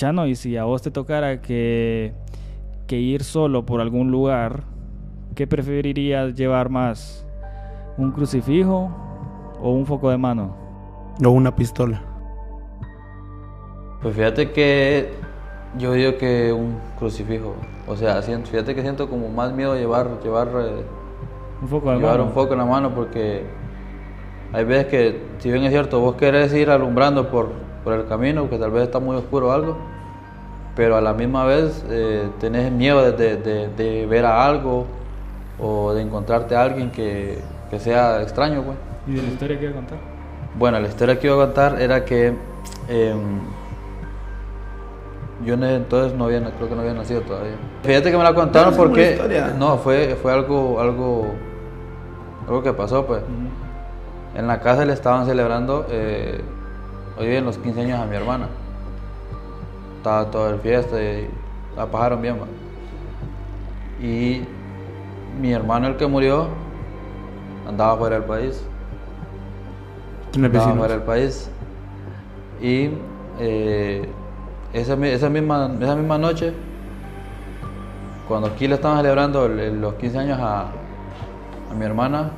Chano, y si a vos te tocara que, que ir solo por algún lugar, ¿qué preferirías llevar más? ¿Un crucifijo o un foco de mano? O una pistola. Pues fíjate que yo digo que un crucifijo. O sea, siento, fíjate que siento como más miedo llevar, llevar, eh, Un foco de llevar mano. un foco en la mano porque hay veces que, si bien es cierto, vos querés ir alumbrando por, por el camino, que tal vez está muy oscuro o algo, pero a la misma vez eh, tenés miedo de, de- de- de ver a algo o de encontrarte a alguien que, que sea extraño, pues. ¿Y de la historia que iba a contar? Bueno, la historia que iba a contar era que em, yo entonces no había, creo que no había nacido todavía. Fíjate que me la contaron una porque historia. no fue fue algo algo algo que pasó pues. En la casa le estaban celebrando eh, hoy en los 15 años a mi hermana. Estaba todo el fiesta y la pasaron bien. va. Y mi hermano el que murió andaba fuera del país andaba fuera del país. Y eh, esa, esa, misma, esa misma noche, cuando aquí le estaban celebrando el- el- los 15 años a, a mi hermana,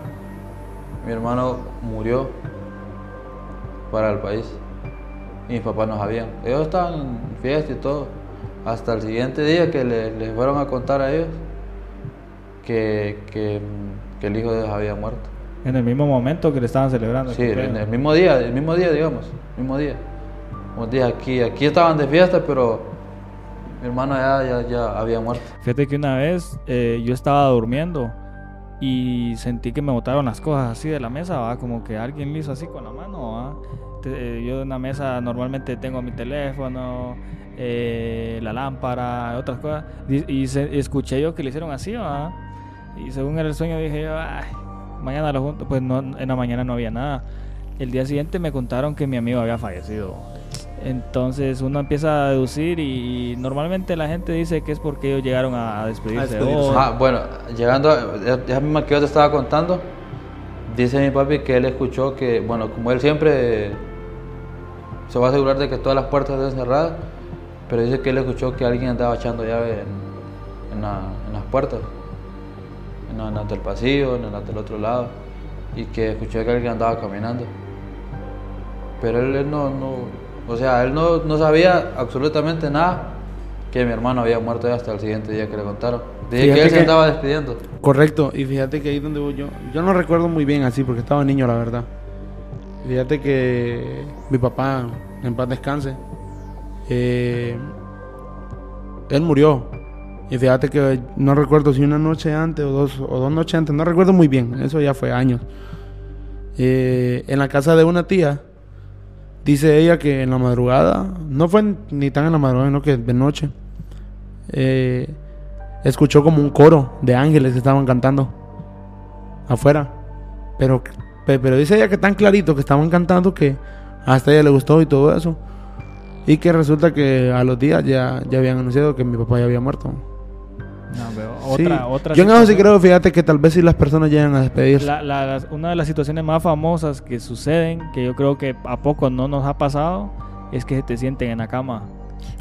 mi hermano murió fuera del país. Y mis papás no sabían. Ellos estaban en fiesta y todo. Hasta el siguiente día que le, les fueron a contar a ellos que, que, que el hijo de ellos había muerto. En el mismo momento que le estaban celebrando. Sí, en el mismo día, el mismo día, digamos, mismo día. Como día aquí, aquí estaban de fiesta, pero mi hermano ya, ya, ya había muerto. Fíjate que una vez eh, yo estaba durmiendo y sentí que me botaron las cosas así de la mesa, ¿va? como que alguien le hizo así con la mano. ¿va? Te- eh, yo en la mesa normalmente tengo mi teléfono, eh, la lámpara, otras cosas. Y, y se- escuché yo que le hicieron así, ¿va? y según era el sueño dije yo, "Ay, mañana lo junto. Pues no, en la mañana no había nada. El día siguiente me contaron que mi amigo había fallecido. Entonces uno empieza a deducir y, normalmente la gente dice que es porque ellos llegaron a, a despedirse. de despedirse. Ah, bueno, llegando, a, ya- misma que yo te estaba contando, dice mi papi que él escuchó que, bueno, como él siempre se va a asegurar de que todas las puertas estén cerradas, pero dice que él escuchó que alguien andaba echando llave en, en la- en las puertas, en, la- en las del pasillo, en las del otro lado, y que escuchó que alguien andaba caminando. Pero él, él no, no, o sea, él no, no sabía absolutamente nada que mi hermano había muerto ya hasta el siguiente día que le contaron. Dije Fíjate que él se estaba despidiendo. Correcto, y fíjate que ahí donde voy yo, yo no recuerdo muy bien así porque estaba niño, la verdad. Fíjate que mi papá, en paz descanse, eh, él murió. Y fíjate que no recuerdo si una noche antes o dos, o dos noches antes, no recuerdo muy bien, eso ya fue años. Eh, en la casa de una tía, dice ella que en la madrugada, no fue ni tan en la madrugada, sino que de noche, eh, escuchó como un coro de ángeles que estaban cantando afuera. Pero, pe- pero dice ella que tan clarito que estaban cantando que hasta ella le gustó y todo eso. Y que resulta que a los días ya, ya habían anunciado que mi papá ya había muerto. No, pero Sí. otra, otra Yo en eso sí creo, fíjate que tal vez si las personas llegan a despedirse. La- la- una de las situaciones más famosas que suceden, que yo creo que a poco no nos ha pasado, es que se te sienten en la cama.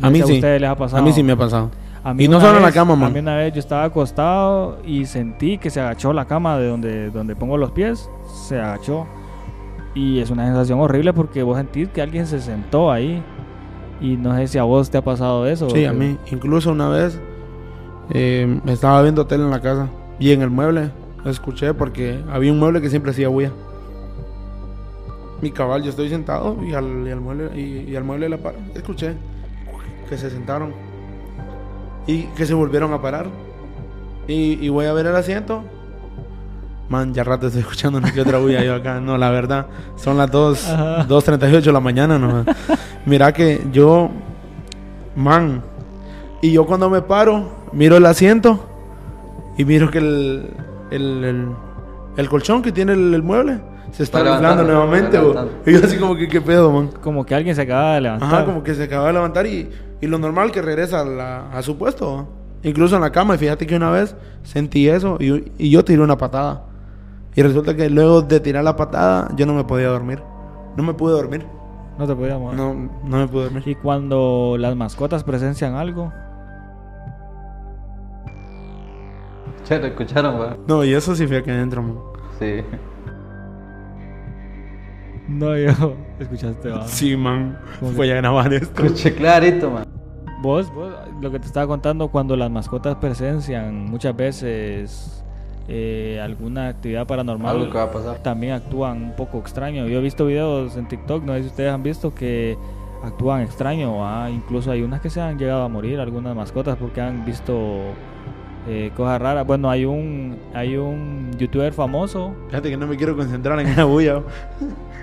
A mí sí. ustedes les ha pasado. A mí sí me ha pasado. A mí Y no solo en la cama, man. A mí una vez yo estaba acostado y sentí que se agachó la cama de donde, donde pongo los pies. Se agachó. Y es una sensación horrible porque vos sentís que alguien se sentó ahí. Y no sé si a vos te ha pasado eso. Sí, a mí. Incluso una vez eh, estaba viendo tele en la casa y en el mueble escuché porque había un mueble que siempre hacía bulla. Mi cabal, yo estoy sentado y al, y al mueble y, y al mueble de la par escuché que se sentaron y que se volvieron a parar. Y, y voy a ver el asiento. Man, ya rato estoy escuchando una que otra bulla yo acá. No, la verdad, son las 2, Ajá. 2.38 de la mañana. No. Mira que yo, man, y yo cuando me paro, miro el asiento y miro que el, el, el, el colchón que tiene el, el mueble se está inflando levantando, nuevamente. Y yo así como que, ¿qué pedo, man? Como que alguien se acaba de levantar. Ajá, como que se acaba de levantar y, y lo normal que regresa a, la- a su puesto. ¿va? Incluso en la cama. Y fíjate que una vez sentí eso y, y yo tiré una patada. Y resulta que luego de tirar la patada yo no me podía dormir. No me pude dormir. No te podías mover. No, no me pude dormir. Y cuando las mascotas presencian algo, Che, ¿lo escucharon, va? No, y eso sí fue aquí adentro, man. Sí. no yo, escuchaste, va. Sí, man. ¿Cómo Voy a grabar esto. Escuché clarito, man. Vos, vos, lo que te estaba contando, cuando las mascotas presencian muchas veces eh, alguna actividad paranormal, Algo que va a pasar. también actúan un poco extraño. Yo he visto videos en TikTok, no sé si ustedes han visto que actúan extraño, ¿va? incluso hay unas que se han llegado a morir, algunas mascotas, porque han visto eh, cosas raras. Bueno, hay un, hay un youtuber famoso, Fíjate que no me quiero concentrar en esa bulla.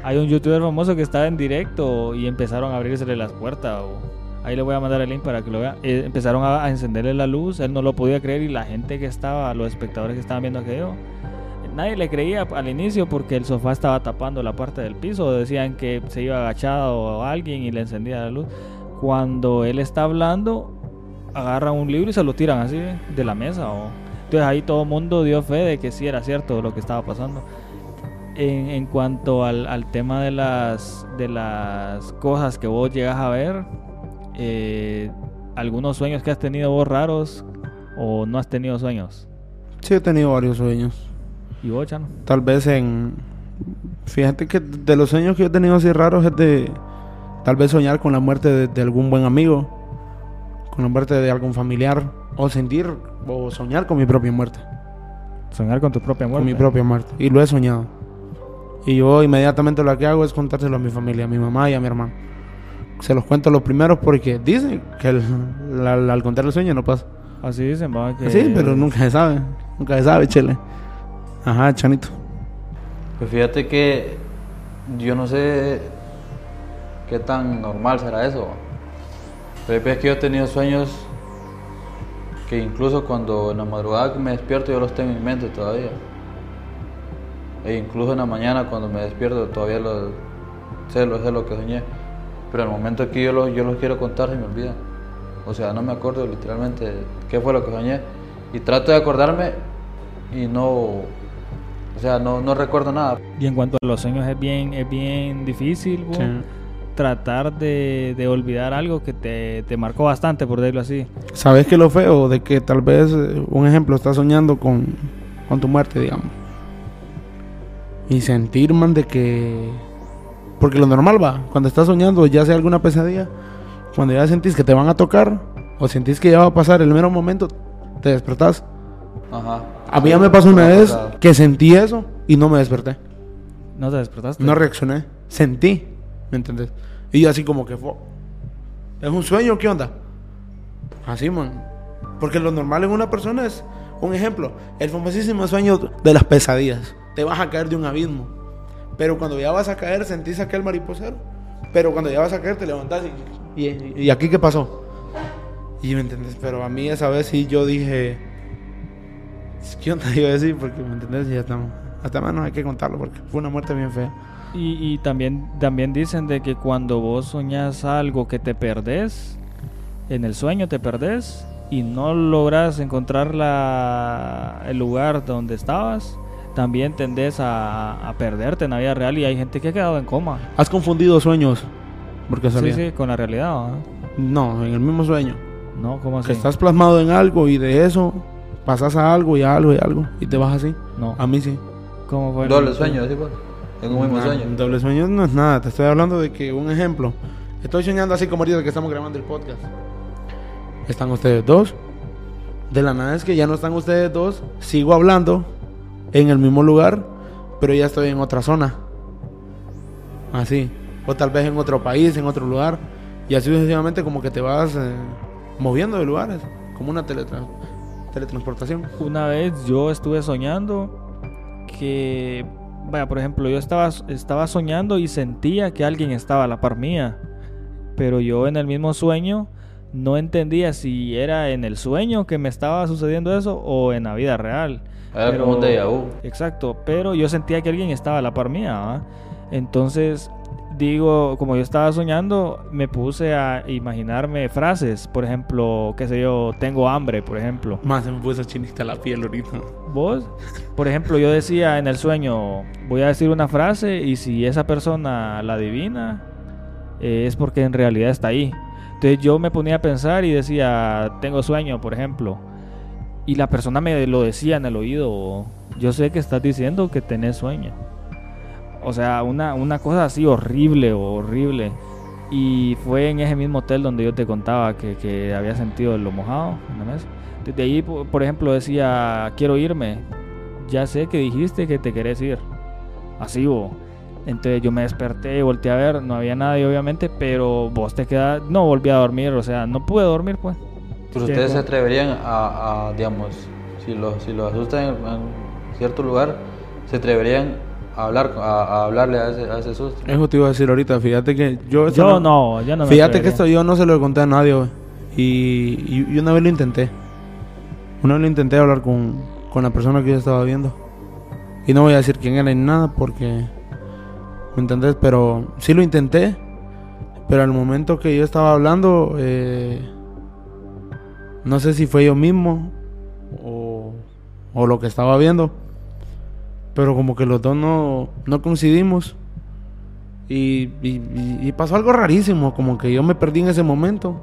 hay un youtuber famoso que estaba en directo y empezaron a abrirse las puertas. o- Ahí le voy a mandar el link para que lo vean. Eh, empezaron a, a encenderle la luz, él no lo podía creer y la gente que estaba, los espectadores que estaban viendo aquello, nadie le creía al inicio porque el sofá estaba tapando la parte del piso. Decían que se iba agachado alguien y le encendía la luz. Cuando él está hablando, agarran un libro y se lo tiran así de la mesa. o- Entonces ahí todo el mundo dio fe de que sí era cierto lo que estaba pasando. En, en cuanto al, al tema de las, de las cosas que vos llegas a ver, eh, algunos sueños que has tenido vos raros o no has tenido sueños. Sí, he tenido varios sueños. ¿Y vos, Chano? Tal vez en... Fíjate que de los sueños que yo he tenido así raros es de... Tal vez soñar con la muerte de, de algún buen amigo. Con la muerte de algún familiar. O sentir o soñar con mi propia muerte. Soñar con tu propia muerte. Con mi propia muerte. Y lo he soñado. Y yo inmediatamente lo que hago es contárselo a mi familia, a mi mamá y a mi hermano. Se los cuento los primeros porque dicen que el- la- la- al contar el sueño no pasa. Así dicen, va, que... Sí, pero nunca se sabe. Nunca se sabe, chele. Ajá, chanito. Pues fíjate que yo no sé qué tan normal será eso. Pero hay veces que yo he tenido sueños que incluso cuando en la madrugada que me despierto yo los tengo en mi mente todavía. E incluso en la mañana cuando me despierto todavía los, sé, lo, sé lo que soñé. Pero al momento que yo los, yo los quiero contar se me olvida. O sea, no me acuerdo literalmente qué fue lo que soñé. Y trato de acordarme y no, o sea, no, no recuerdo nada. Y en cuanto a los sueños es bien, es bien difícil, bo, tratar de, de olvidar algo que te, te marcó bastante, por decirlo así. ¿Sabes qué es lo feo? De que tal vez, eh, un ejemplo, estás soñando con, con tu muerte, digamos. Y sentir, man, de que... Porque lo normal va, cuando estás soñando, ya sea alguna pesadilla, cuando ya sentís que te van a tocar, o sentís que ya va a pasar el mero momento, te despertás. Ajá. A mí ya me pasó una vez que sentí eso y no me desperté. ¿No te despertaste? No reaccioné. Sentí. ¿Me entendés? Y yo así como que fue. ¿Es un sueño qué onda? Así, man. Porque lo normal en una persona es, un ejemplo, el famosísimo sueño de las pesadillas. Te vas a caer de un abismo. Pero cuando ya vas a caer, sentís aquel mariposero. Pero cuando ya vas a caer, te levantás y... ¿Y, y aquí qué pasó? Y me entendés, pero a mí esa vez sí yo dije... ¿Qué onda a decir? Porque, ¿me entendés? Ya estamos. Hasta más no hay que contarlo porque fue una muerte bien fea. Y, y también, también dicen de que cuando vos soñas algo que te perdés, en el sueño te perdés y no logras encontrar la, el lugar donde estabas, también tendés a, a perderte en la vida real y hay gente que ha quedado en coma. ¿Has confundido sueños? Porque Sí, sí, con la realidad. ¿va? No, en el mismo sueño. No, ¿cómo así? Que estás plasmado en algo y de eso pasas a algo y a algo y a algo y te vas así. No. A mí sí. ¿Cómo fue? Doble sueño, ¿sí, pues? En un mismo sueño. doble sueño no es nada. Te estoy hablando de que, un ejemplo. Estoy soñando así como ahorita que estamos grabando el podcast. Están ustedes dos. De la nada es que ya no están ustedes dos. Sigo hablando en el mismo lugar, pero ya estoy en otra zona. Así. O tal vez en otro país, en otro lugar. Y así sucesivamente como que te vas eh, moviendo de lugares. Como una teletra- teletransportación. Una vez yo estuve soñando que, vaya, por ejemplo, yo estaba, estaba soñando y sentía que alguien estaba a la par mía, pero yo en el mismo sueño no entendía si era en el sueño que me estaba sucediendo eso o en la vida real. Era como un déjà vu. Exacto, pero yo sentía que alguien estaba a la par mía. Entonces, digo, como yo estaba soñando, me puse a imaginarme frases. Por ejemplo, qué sé yo, tengo hambre, por ejemplo. Más se me puso chinita la piel ahorita. Vos, por ejemplo, yo decía en el sueño, voy a decir una frase y si esa persona la adivina, eh, es porque en realidad está ahí. Entonces yo me ponía a pensar y decía, tengo sueño, por ejemplo. Y la persona me lo decía en el oído, yo sé que estás diciendo que tenés sueño. O sea, una, una cosa así horrible, horrible. Y fue en ese mismo hotel donde yo te contaba que, que había sentido lo mojado en la mesa. Desde ahí, po- por ejemplo, decía, quiero irme. Ya sé que dijiste que te querés ir. Así, bo. Entonces yo me desperté y volteé a ver, no había nadie obviamente, pero vos te quedas, no volví a dormir, o sea, no pude dormir pues. Pero ustedes se bueno. atreverían a, a, digamos, si los si los asustan en, en cierto lugar, se atreverían a hablar a, a hablarle a ese, a ese susto. Eso te iba a decir ahorita, fíjate que yo... Yo no, yo no me Fíjate que esto yo no se lo conté a nadie, güey. Y, y, y una vez lo intenté. Una vez lo intenté hablar con, con la persona que yo estaba viendo. Y no voy a decir quién era ni nada porque... ¿Me entendés? Pero sí lo intenté. Pero al momento que yo estaba hablando... eh, no sé si fue yo mismo o, o lo que estaba viendo. Pero como que los dos no, no coincidimos. Y, y- y- pasó algo rarísimo, como que yo me perdí en ese momento.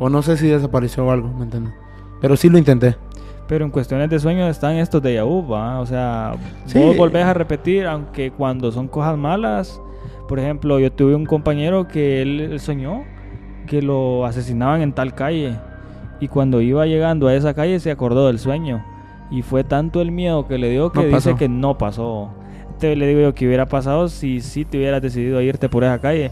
O no sé si desapareció algo, ¿me entiendes? Pero sí lo intenté. Pero en cuestiones de sueño están estos de vu, ¿va? O sea, Sí. vos volvés a repetir, aunque cuando son cosas malas, por ejemplo, yo tuve un compañero que él, él soñó que lo asesinaban en tal calle. Y cuando iba llegando a esa calle se acordó del sueño. Y fue tanto el miedo que le dio que No dice pasó. que no pasó. Entonces le digo yo que hubiera pasado si sí te hubieras decidido a irte por esa calle.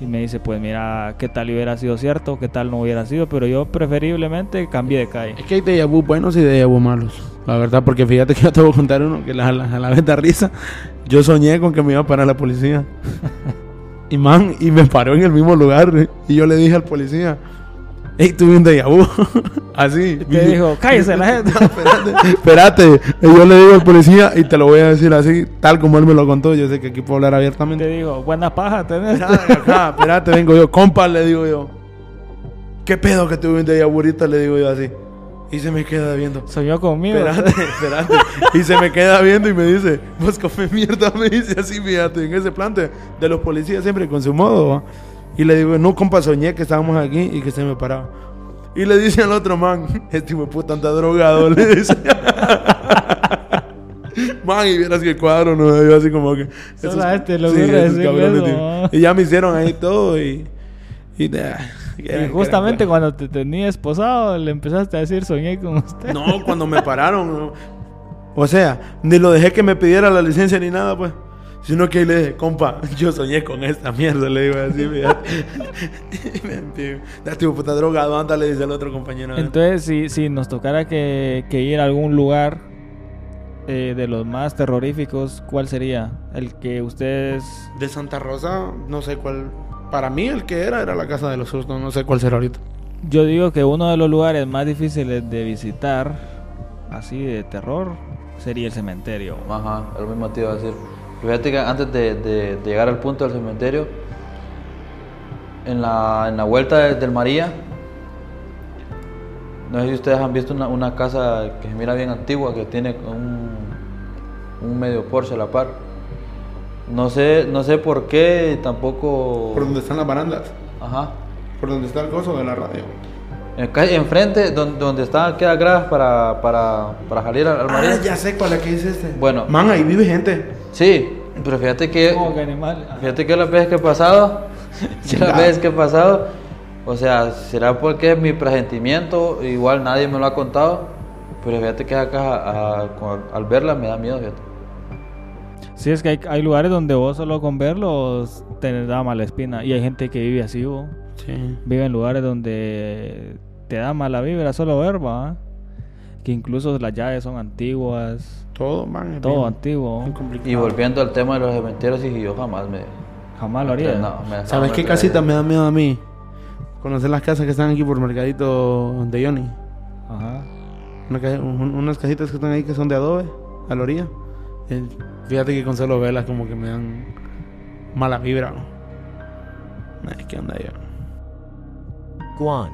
Y me dice, pues mira, qué tal hubiera sido cierto, qué tal no hubiera sido, pero yo preferiblemente cambié de calle. Es que hay déjà vu buenos y déjà vu malos. La verdad, porque fíjate que yo te voy a contar uno que la- la- a la vez da risa. Yo soñé con que me iba a parar la policía. y man, y me paró en el mismo lugar. Y yo le dije al policía, hey, tuve un déjà vu. Así. Te dijo, cállese la gente. espérate, espérate. Yo le digo al policía y te lo voy a decir así, tal como él me lo contó. Yo sé que aquí puedo hablar abiertamente. Te digo, buena paja tenés. Espérate, acá, espérate, vengo yo. Compa, le digo yo. ¿Qué pedo que tuve un déjà vu ahorita? Le digo yo así. Y se me queda viendo. Soñó conmigo. Espérate, espérate. Y se me queda viendo y me dice, vos come mierda, me dice así, fíjate, en ese plante de los policías siempre con su modo. ¿va? Y le digo, no, compa, soñé que estábamos aquí y que se me paraba. Y le dice al otro man, este hijo puta anda drogado, le dice. Man, y vieras que el cuadro no yo así como que. A este le sí, esos cabrones. Y ya me hicieron ahí todo y. Y, ah, Y justamente cuando te tenía esposado, le empezaste a decir soñé con usted. No, cuando me pararon. no. O sea, ni lo dejé que me pidiera la licencia ni nada, pues. Sino que le dije, compa, yo soñé con esta mierda, le digo así, Ya estuvo puta drogado, anda, le dice al otro compañero. Entonces, si, si nos tocara que, que ir a algún lugar eh, de los más terroríficos, ¿cuál sería? El que ustedes... De Santa Rosa, no sé cuál. Para mí, el que era, era la casa de los sustos, no sé cuál será ahorita. Yo digo que uno de los lugares más difíciles de visitar, así de terror, sería el cementerio. Ajá, lo mismo te iba a decir. Fíjate que antes de, de- de llegar al punto del cementerio, en la, en la vuelta de- del María, no sé si ustedes han visto una, una casa que se mira bien antigua, que tiene un, un medio Porsche a la par. No sé, no sé por qué, tampoco... Por donde están las barandas. Ajá. Por donde está el coso de la radio. Enfrente, donde, donde están quedas gradas para, para, para salir al, al María. Ah, ya sé cuál es que es este. Bueno. Man, ahí vive gente. Sí, pero fíjate que... Como que animal. Fíjate que las veces que he pasado, las veces que he pasado, o sea, será porque es mi presentimiento, igual nadie me lo ha contado, pero fíjate que acá a- al verla me da miedo, fíjate. Sí, es que hay, hay lugares donde vos solo con verlos te da mala espina. Y hay gente que vive así, vos. Sí. Vive en lugares donde te da mala vibra solo ver, ¿va? Que incluso las llaves son antiguas. Todo, man. es Todo bien- antiguo. bien. Y volviendo al tema de los cementerios, y yo jamás me... Jamás lo haría. No, me- ¿Sabes qué me- casita me da miedo a mí? Conocer las casas que están aquí por Mercadito de Johnny. Ajá. Una ca- un- unas casitas que están ahí que son de adobe, a la orilla. Eh, fíjate que con solo velas como que me dan mala vibra. ¿no? Ay, ¿Qué onda yo? Guan.